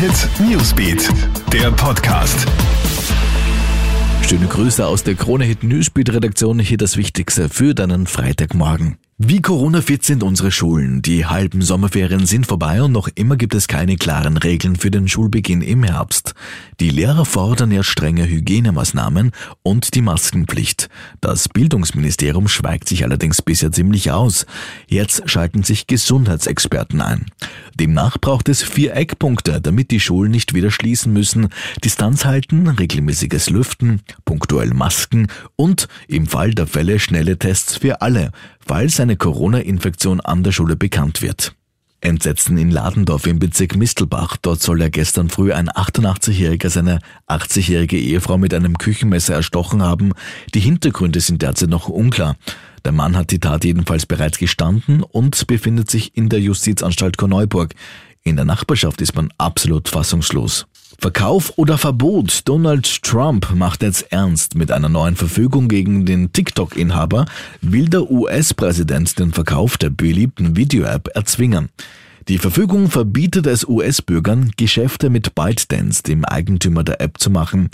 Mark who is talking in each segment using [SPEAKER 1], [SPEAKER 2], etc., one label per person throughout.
[SPEAKER 1] Hit Newsbeat, der Podcast.
[SPEAKER 2] Schöne Grüße aus der Krone Hit Newsbeat Redaktion. Hier das Wichtigste für deinen Freitagmorgen. Wie Corona-fit sind unsere Schulen? Die halben Sommerferien sind vorbei und noch immer gibt es keine klaren Regeln für den Schulbeginn im Herbst. Die Lehrer fordern ja strenge Hygienemaßnahmen und die Maskenpflicht. Das Bildungsministerium schweigt sich allerdings bisher ziemlich aus. Jetzt schalten sich Gesundheitsexperten ein. Demnach braucht es vier Eckpunkte, damit die Schulen nicht wieder schließen müssen. Distanz halten, regelmäßiges Lüften, punktuell Masken und im Fall der Fälle schnelle Tests für alle, falls eine Corona-Infektion an der Schule bekannt wird. Entsetzen in Ladendorf im Bezirk Mistelbach. Dort soll er gestern früh ein 88-Jähriger seine 80-jährige Ehefrau mit einem Küchenmesser erstochen haben. Die Hintergründe sind derzeit noch unklar. Der Mann hat die Tat jedenfalls bereits gestanden und befindet sich in der Justizanstalt Korneuburg. In der Nachbarschaft ist man absolut fassungslos. Verkauf oder Verbot? Donald Trump macht jetzt ernst. Mit einer neuen Verfügung gegen den TikTok-Inhaber will der US-Präsident den Verkauf der beliebten Video-App erzwingen. Die Verfügung verbietet es US-Bürgern, Geschäfte mit ByteDance, dem Eigentümer der App, zu machen.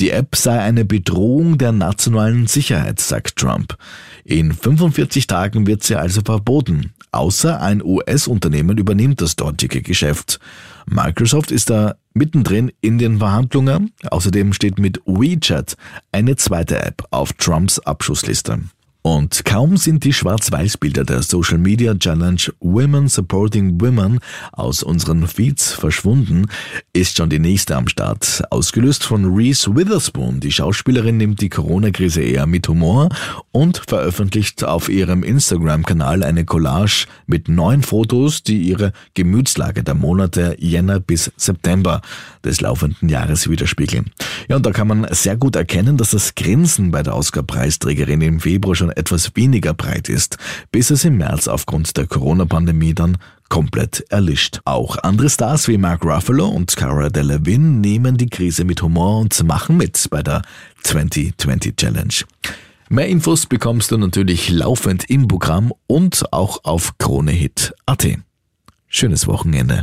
[SPEAKER 2] Die App sei eine Bedrohung der nationalen Sicherheit, sagt Trump. In 45 Tagen wird sie also verboten, außer ein US-Unternehmen übernimmt das dortige Geschäft. Microsoft ist da mittendrin in den Verhandlungen. Außerdem steht mit WeChat eine zweite App auf Trumps Abschussliste. Und kaum sind die Schwarz-Weiß-Bilder der Social Media Challenge Women Supporting Women aus unseren Feeds verschwunden, ist schon die nächste am Start. Ausgelöst von Reese Witherspoon. Die Schauspielerin nimmt die Corona-Krise eher mit Humor und veröffentlicht auf ihrem Instagram-Kanal eine Collage mit neun Fotos, die ihre Gemütslage der Monate Jänner bis September des laufenden Jahres widerspiegeln. Ja, und da kann man sehr gut erkennen, dass das Grinsen bei der Oscar-Preisträgerin im Februar schon etwas weniger breit ist, bis es im März aufgrund der Corona-Pandemie dann komplett erlischt. Auch andere Stars wie Mark Ruffalo und Cara Delevingne nehmen die Krise mit Humor und machen mit bei der 2020 Challenge. Mehr Infos bekommst du natürlich laufend im Programm und auch auf KroneHit.at. Schönes Wochenende.